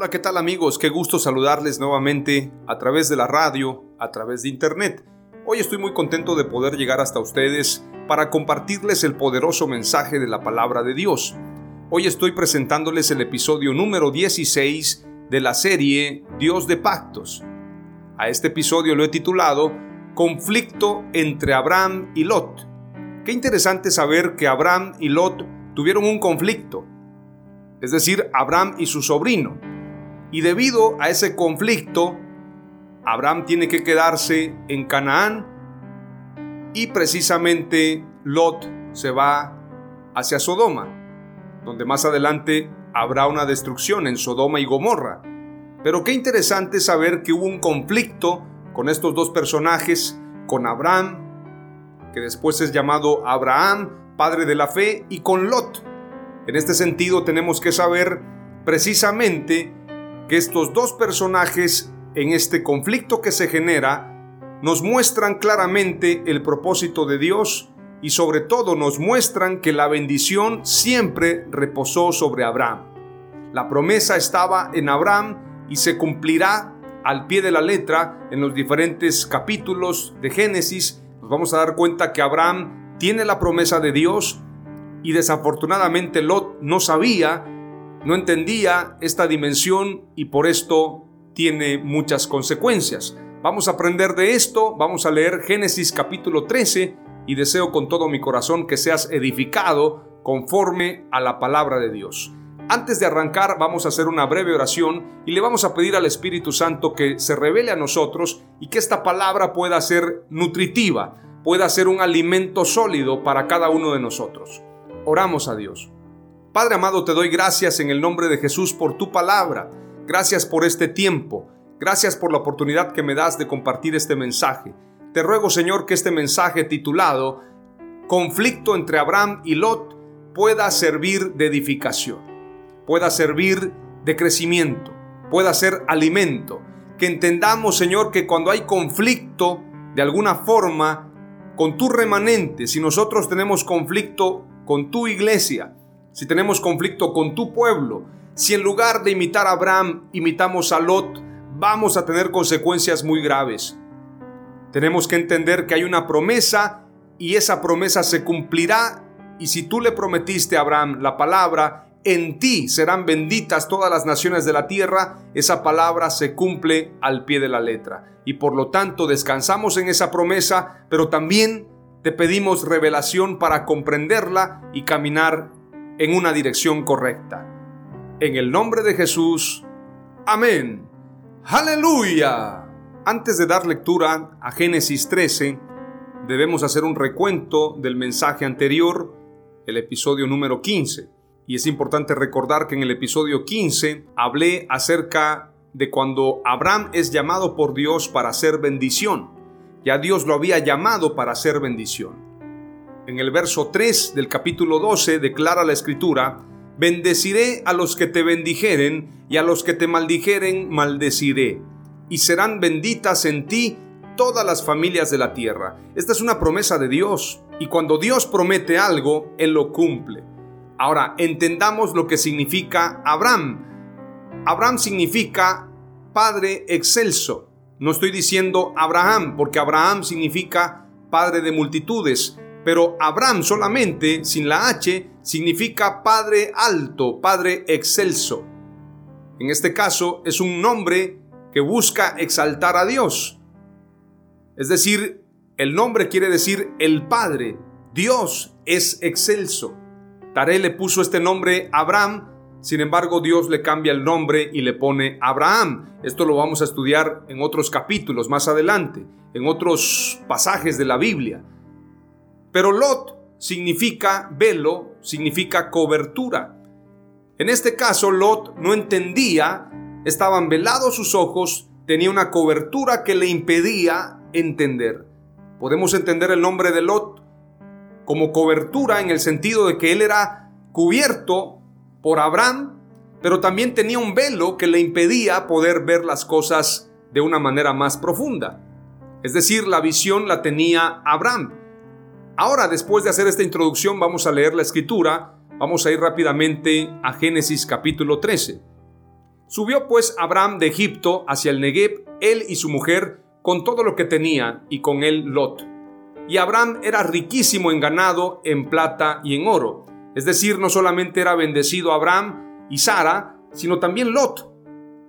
Hola, ¿qué tal amigos? Qué gusto saludarles nuevamente a través de la radio, a través de internet. Hoy estoy muy contento de poder llegar hasta ustedes para compartirles el poderoso mensaje de la palabra de Dios. Hoy estoy presentándoles el episodio número 16 de la serie Dios de Pactos. A este episodio lo he titulado Conflicto entre Abraham y Lot. Qué interesante saber que Abraham y Lot tuvieron un conflicto, es decir, Abraham y su sobrino. Y debido a ese conflicto, Abraham tiene que quedarse en Canaán y precisamente Lot se va hacia Sodoma, donde más adelante habrá una destrucción en Sodoma y Gomorra. Pero qué interesante saber que hubo un conflicto con estos dos personajes, con Abraham, que después es llamado Abraham, padre de la fe, y con Lot. En este sentido tenemos que saber precisamente que estos dos personajes en este conflicto que se genera nos muestran claramente el propósito de Dios y sobre todo nos muestran que la bendición siempre reposó sobre Abraham. La promesa estaba en Abraham y se cumplirá al pie de la letra en los diferentes capítulos de Génesis. Nos vamos a dar cuenta que Abraham tiene la promesa de Dios y desafortunadamente Lot no sabía no entendía esta dimensión y por esto tiene muchas consecuencias. Vamos a aprender de esto, vamos a leer Génesis capítulo 13 y deseo con todo mi corazón que seas edificado conforme a la palabra de Dios. Antes de arrancar vamos a hacer una breve oración y le vamos a pedir al Espíritu Santo que se revele a nosotros y que esta palabra pueda ser nutritiva, pueda ser un alimento sólido para cada uno de nosotros. Oramos a Dios. Padre amado, te doy gracias en el nombre de Jesús por tu palabra. Gracias por este tiempo. Gracias por la oportunidad que me das de compartir este mensaje. Te ruego, Señor, que este mensaje titulado Conflicto entre Abraham y Lot pueda servir de edificación, pueda servir de crecimiento, pueda ser alimento. Que entendamos, Señor, que cuando hay conflicto, de alguna forma, con tu remanente, si nosotros tenemos conflicto con tu iglesia, si tenemos conflicto con tu pueblo, si en lugar de imitar a Abraham imitamos a Lot, vamos a tener consecuencias muy graves. Tenemos que entender que hay una promesa y esa promesa se cumplirá y si tú le prometiste a Abraham la palabra, en ti serán benditas todas las naciones de la tierra, esa palabra se cumple al pie de la letra. Y por lo tanto descansamos en esa promesa, pero también te pedimos revelación para comprenderla y caminar en una dirección correcta. En el nombre de Jesús. Amén. Aleluya. Antes de dar lectura a Génesis 13, debemos hacer un recuento del mensaje anterior, el episodio número 15. Y es importante recordar que en el episodio 15 hablé acerca de cuando Abraham es llamado por Dios para ser bendición. Ya Dios lo había llamado para ser bendición. En el verso 3 del capítulo 12 declara la escritura, Bendeciré a los que te bendijeren y a los que te maldijeren maldeciré, y serán benditas en ti todas las familias de la tierra. Esta es una promesa de Dios, y cuando Dios promete algo, Él lo cumple. Ahora, entendamos lo que significa Abraham. Abraham significa Padre excelso. No estoy diciendo Abraham, porque Abraham significa Padre de multitudes, pero Abraham solamente, sin la H, significa Padre alto, Padre excelso. En este caso es un nombre que busca exaltar a Dios. Es decir, el nombre quiere decir el Padre. Dios es excelso. Taré le puso este nombre Abraham, sin embargo Dios le cambia el nombre y le pone Abraham. Esto lo vamos a estudiar en otros capítulos más adelante, en otros pasajes de la Biblia. Pero Lot significa velo, significa cobertura. En este caso Lot no entendía, estaban velados sus ojos, tenía una cobertura que le impedía entender. Podemos entender el nombre de Lot como cobertura en el sentido de que él era cubierto por Abraham, pero también tenía un velo que le impedía poder ver las cosas de una manera más profunda. Es decir, la visión la tenía Abraham. Ahora, después de hacer esta introducción, vamos a leer la escritura. Vamos a ir rápidamente a Génesis capítulo 13. Subió pues Abraham de Egipto hacia el Negev, él y su mujer, con todo lo que tenía, y con él Lot. Y Abraham era riquísimo en ganado, en plata y en oro. Es decir, no solamente era bendecido Abraham y Sara, sino también Lot.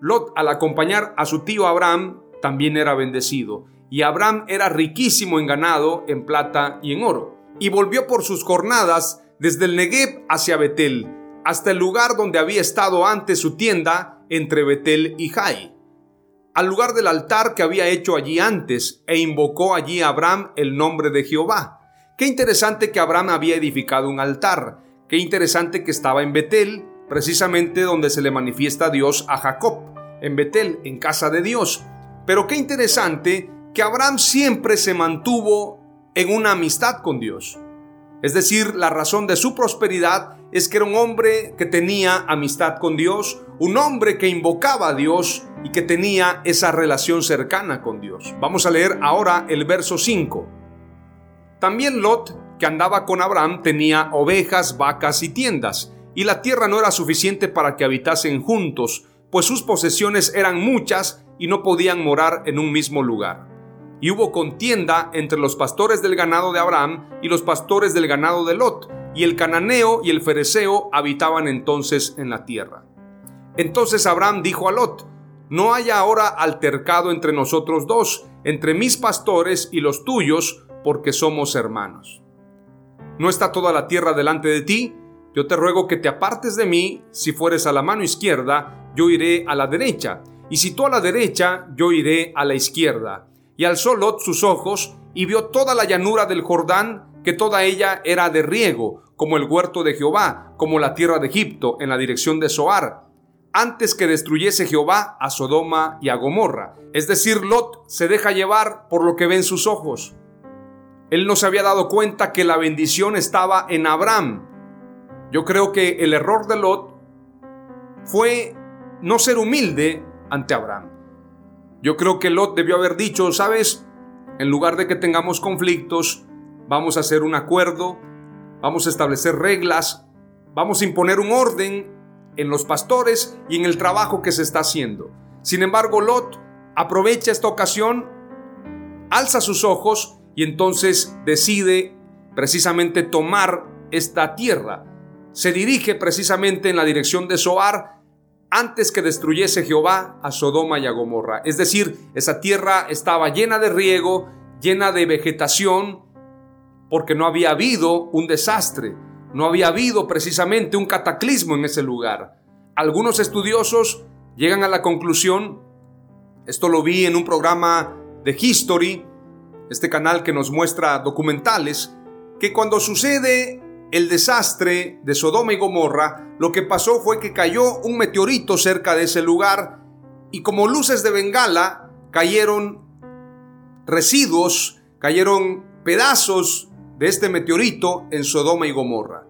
Lot, al acompañar a su tío Abraham, también era bendecido y Abraham era riquísimo en ganado, en plata y en oro. Y volvió por sus jornadas desde el Negev hacia Betel, hasta el lugar donde había estado antes su tienda entre Betel y Jai, al lugar del altar que había hecho allí antes, e invocó allí a Abraham el nombre de Jehová. Qué interesante que Abraham había edificado un altar, qué interesante que estaba en Betel, precisamente donde se le manifiesta Dios a Jacob, en Betel, en casa de Dios. Pero qué interesante que Abraham siempre se mantuvo en una amistad con Dios. Es decir, la razón de su prosperidad es que era un hombre que tenía amistad con Dios, un hombre que invocaba a Dios y que tenía esa relación cercana con Dios. Vamos a leer ahora el verso 5. También Lot, que andaba con Abraham, tenía ovejas, vacas y tiendas, y la tierra no era suficiente para que habitasen juntos, pues sus posesiones eran muchas y no podían morar en un mismo lugar y hubo contienda entre los pastores del ganado de Abraham y los pastores del ganado de Lot, y el cananeo y el fereceo habitaban entonces en la tierra. Entonces Abraham dijo a Lot, no haya ahora altercado entre nosotros dos, entre mis pastores y los tuyos, porque somos hermanos. ¿No está toda la tierra delante de ti? Yo te ruego que te apartes de mí, si fueres a la mano izquierda, yo iré a la derecha, y si tú a la derecha, yo iré a la izquierda y alzó Lot sus ojos y vio toda la llanura del Jordán, que toda ella era de riego, como el huerto de Jehová, como la tierra de Egipto, en la dirección de Zoar, antes que destruyese Jehová a Sodoma y a Gomorra. Es decir, Lot se deja llevar por lo que ven sus ojos. Él no se había dado cuenta que la bendición estaba en Abraham. Yo creo que el error de Lot fue no ser humilde ante Abraham. Yo creo que Lot debió haber dicho, sabes, en lugar de que tengamos conflictos, vamos a hacer un acuerdo, vamos a establecer reglas, vamos a imponer un orden en los pastores y en el trabajo que se está haciendo. Sin embargo, Lot aprovecha esta ocasión, alza sus ojos y entonces decide precisamente tomar esta tierra. Se dirige precisamente en la dirección de Zoar antes que destruyese Jehová a Sodoma y a Gomorra. Es decir, esa tierra estaba llena de riego, llena de vegetación, porque no había habido un desastre, no había habido precisamente un cataclismo en ese lugar. Algunos estudiosos llegan a la conclusión, esto lo vi en un programa de History, este canal que nos muestra documentales, que cuando sucede el desastre de Sodoma y Gomorra, lo que pasó fue que cayó un meteorito cerca de ese lugar y como luces de bengala cayeron residuos, cayeron pedazos de este meteorito en Sodoma y Gomorra.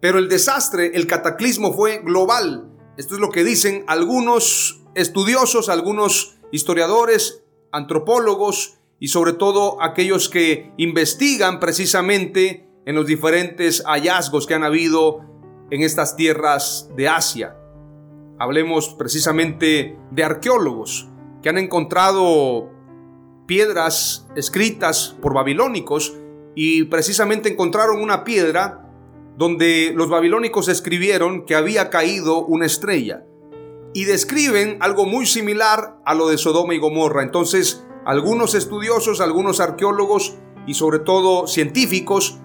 Pero el desastre, el cataclismo fue global. Esto es lo que dicen algunos estudiosos, algunos historiadores, antropólogos y sobre todo aquellos que investigan precisamente en los diferentes hallazgos que han habido en estas tierras de Asia. Hablemos precisamente de arqueólogos que han encontrado piedras escritas por babilónicos y precisamente encontraron una piedra donde los babilónicos escribieron que había caído una estrella y describen algo muy similar a lo de Sodoma y Gomorra. Entonces, algunos estudiosos, algunos arqueólogos y sobre todo científicos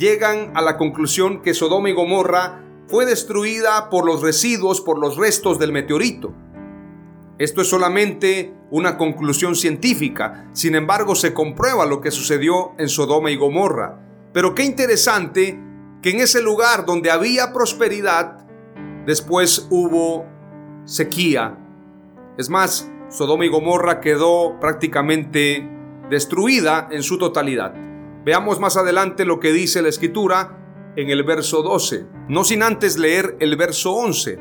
llegan a la conclusión que Sodoma y Gomorra fue destruida por los residuos, por los restos del meteorito. Esto es solamente una conclusión científica, sin embargo se comprueba lo que sucedió en Sodoma y Gomorra. Pero qué interesante que en ese lugar donde había prosperidad, después hubo sequía. Es más, Sodoma y Gomorra quedó prácticamente destruida en su totalidad. Veamos más adelante lo que dice la escritura en el verso 12, no sin antes leer el verso 11.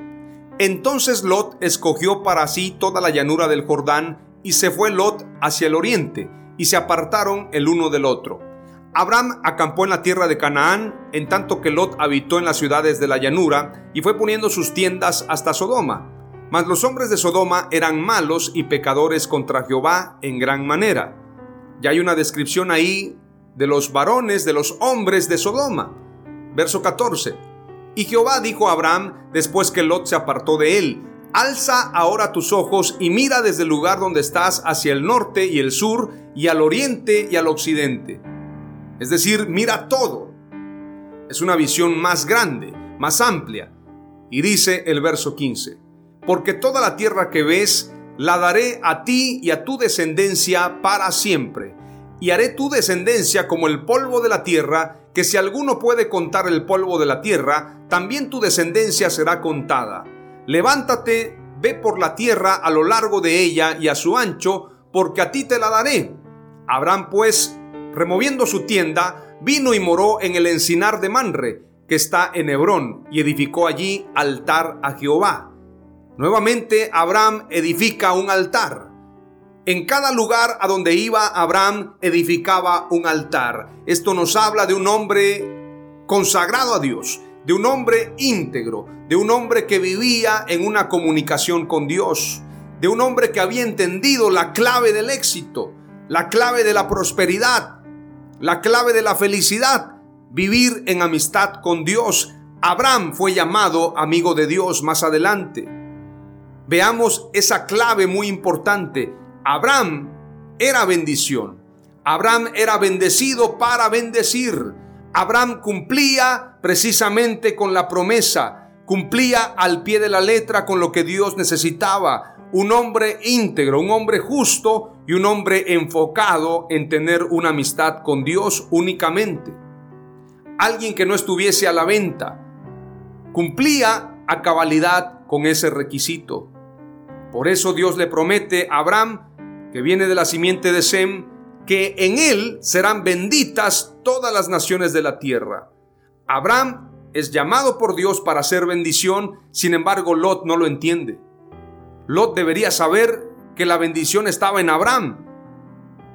Entonces Lot escogió para sí toda la llanura del Jordán y se fue Lot hacia el oriente y se apartaron el uno del otro. Abraham acampó en la tierra de Canaán, en tanto que Lot habitó en las ciudades de la llanura y fue poniendo sus tiendas hasta Sodoma. Mas los hombres de Sodoma eran malos y pecadores contra Jehová en gran manera. Ya hay una descripción ahí de los varones, de los hombres de Sodoma. Verso 14. Y Jehová dijo a Abraham, después que Lot se apartó de él, Alza ahora tus ojos y mira desde el lugar donde estás hacia el norte y el sur y al oriente y al occidente. Es decir, mira todo. Es una visión más grande, más amplia. Y dice el verso 15 porque toda la tierra que ves la daré a ti y a tu descendencia para siempre. Y haré tu descendencia como el polvo de la tierra, que si alguno puede contar el polvo de la tierra, también tu descendencia será contada. Levántate, ve por la tierra a lo largo de ella y a su ancho, porque a ti te la daré. Abraham pues, removiendo su tienda, vino y moró en el encinar de Manre, que está en Hebrón, y edificó allí altar a Jehová. Nuevamente Abraham edifica un altar. En cada lugar a donde iba Abraham edificaba un altar. Esto nos habla de un hombre consagrado a Dios, de un hombre íntegro, de un hombre que vivía en una comunicación con Dios, de un hombre que había entendido la clave del éxito, la clave de la prosperidad, la clave de la felicidad, vivir en amistad con Dios. Abraham fue llamado amigo de Dios más adelante veamos esa clave muy importante. Abraham era bendición. Abraham era bendecido para bendecir. Abraham cumplía precisamente con la promesa, cumplía al pie de la letra con lo que Dios necesitaba. Un hombre íntegro, un hombre justo y un hombre enfocado en tener una amistad con Dios únicamente. Alguien que no estuviese a la venta. Cumplía a cabalidad con ese requisito. Por eso Dios le promete a Abraham, que viene de la simiente de Sem, que en él serán benditas todas las naciones de la tierra. Abraham es llamado por Dios para ser bendición, sin embargo Lot no lo entiende. Lot debería saber que la bendición estaba en Abraham.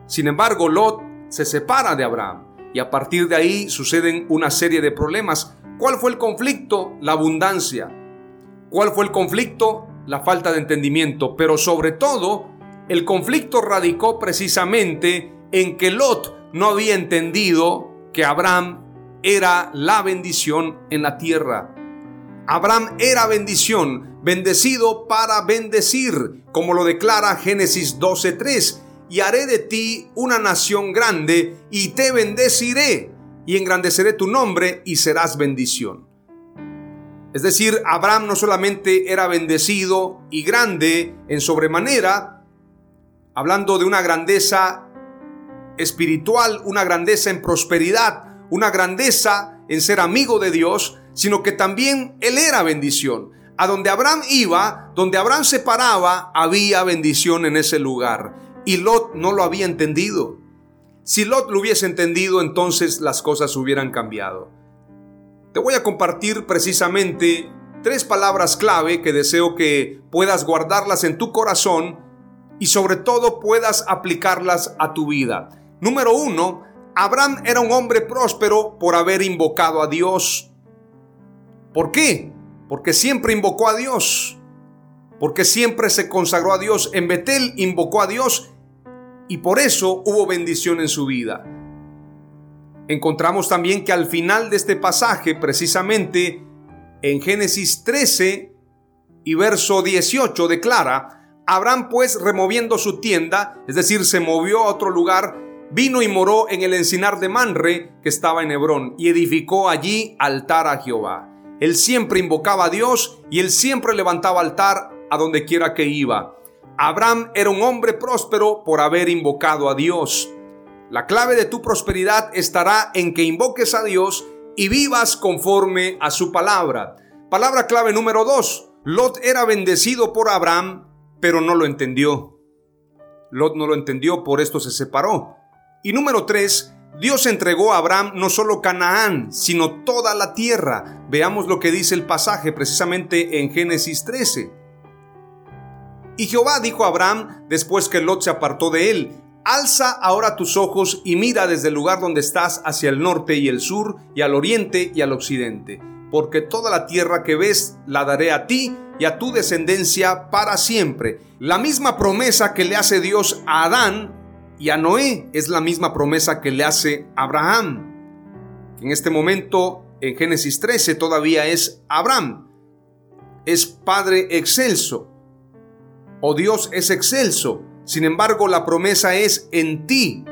Sin embargo, Lot se separa de Abraham y a partir de ahí suceden una serie de problemas. ¿Cuál fue el conflicto? La abundancia. ¿Cuál fue el conflicto? La falta de entendimiento, pero sobre todo el conflicto radicó precisamente en que Lot no había entendido que Abraham era la bendición en la tierra. Abraham era bendición, bendecido para bendecir, como lo declara Génesis 12:3, y haré de ti una nación grande y te bendeciré y engrandeceré tu nombre y serás bendición. Es decir, Abraham no solamente era bendecido y grande en sobremanera, hablando de una grandeza espiritual, una grandeza en prosperidad, una grandeza en ser amigo de Dios, sino que también él era bendición. A donde Abraham iba, donde Abraham se paraba, había bendición en ese lugar. Y Lot no lo había entendido. Si Lot lo hubiese entendido, entonces las cosas hubieran cambiado. Te voy a compartir precisamente tres palabras clave que deseo que puedas guardarlas en tu corazón y sobre todo puedas aplicarlas a tu vida. Número uno, Abraham era un hombre próspero por haber invocado a Dios. ¿Por qué? Porque siempre invocó a Dios. porque siempre se consagró a Dios. En Betel invocó a Dios y por eso hubo bendición en su vida. Encontramos también que al final de este pasaje, precisamente en Génesis 13 y verso 18, declara, Abraham pues removiendo su tienda, es decir, se movió a otro lugar, vino y moró en el encinar de Manre que estaba en Hebrón y edificó allí altar a Jehová. Él siempre invocaba a Dios y él siempre levantaba altar a donde quiera que iba. Abraham era un hombre próspero por haber invocado a Dios. La clave de tu prosperidad estará en que invoques a Dios y vivas conforme a su palabra. Palabra clave número dos. Lot era bendecido por Abraham, pero no lo entendió. Lot no lo entendió, por esto se separó. Y número tres, Dios entregó a Abraham no solo Canaán, sino toda la tierra. Veamos lo que dice el pasaje precisamente en Génesis 13. Y Jehová dijo a Abraham, después que Lot se apartó de él, Alza ahora tus ojos y mira desde el lugar donde estás hacia el norte y el sur y al oriente y al occidente, porque toda la tierra que ves la daré a ti y a tu descendencia para siempre. La misma promesa que le hace Dios a Adán y a Noé es la misma promesa que le hace Abraham. En este momento, en Génesis 13, todavía es Abraham. Es Padre excelso. O Dios es excelso sin embargo, la promesa es en ti.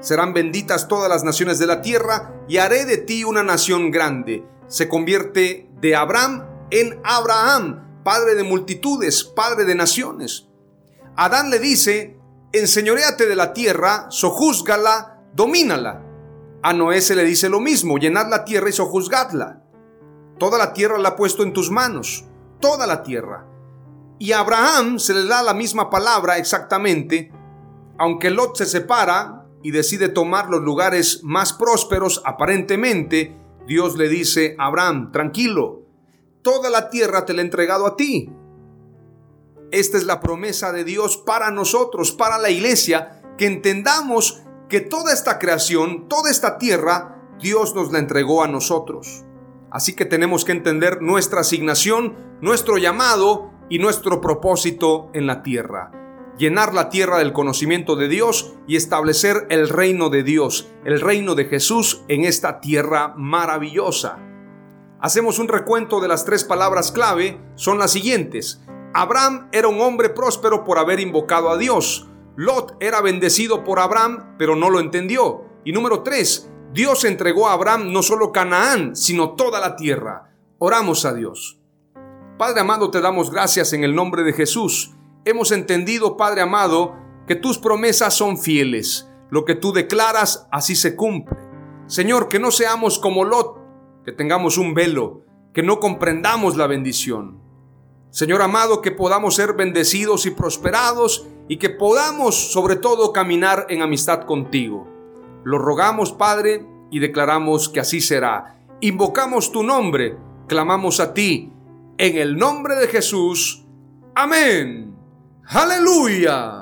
Serán benditas todas las naciones de la tierra y haré de ti una nación grande. Se convierte de Abraham en Abraham, padre de multitudes, padre de naciones. Adán le dice, enseñoreate de la tierra, sojúzgala, domínala. A Noé se le dice lo mismo, llenad la tierra y sojuzgadla. Toda la tierra la ha puesto en tus manos, toda la tierra. Y a Abraham se le da la misma palabra exactamente, aunque Lot se separa y decide tomar los lugares más prósperos aparentemente, Dios le dice a Abraham, tranquilo, toda la tierra te la he entregado a ti. Esta es la promesa de Dios para nosotros, para la iglesia, que entendamos que toda esta creación, toda esta tierra, Dios nos la entregó a nosotros. Así que tenemos que entender nuestra asignación, nuestro llamado y nuestro propósito en la tierra. Llenar la tierra del conocimiento de Dios y establecer el reino de Dios, el reino de Jesús en esta tierra maravillosa. Hacemos un recuento de las tres palabras clave, son las siguientes. Abraham era un hombre próspero por haber invocado a Dios. Lot era bendecido por Abraham, pero no lo entendió. Y número tres, Dios entregó a Abraham no solo Canaán, sino toda la tierra. Oramos a Dios. Padre amado, te damos gracias en el nombre de Jesús. Hemos entendido, Padre amado, que tus promesas son fieles. Lo que tú declaras, así se cumple. Señor, que no seamos como Lot, que tengamos un velo, que no comprendamos la bendición. Señor amado, que podamos ser bendecidos y prosperados y que podamos sobre todo caminar en amistad contigo. Lo rogamos, Padre, y declaramos que así será. Invocamos tu nombre, clamamos a ti en el nombre de Jesús. Amén. Aleluya.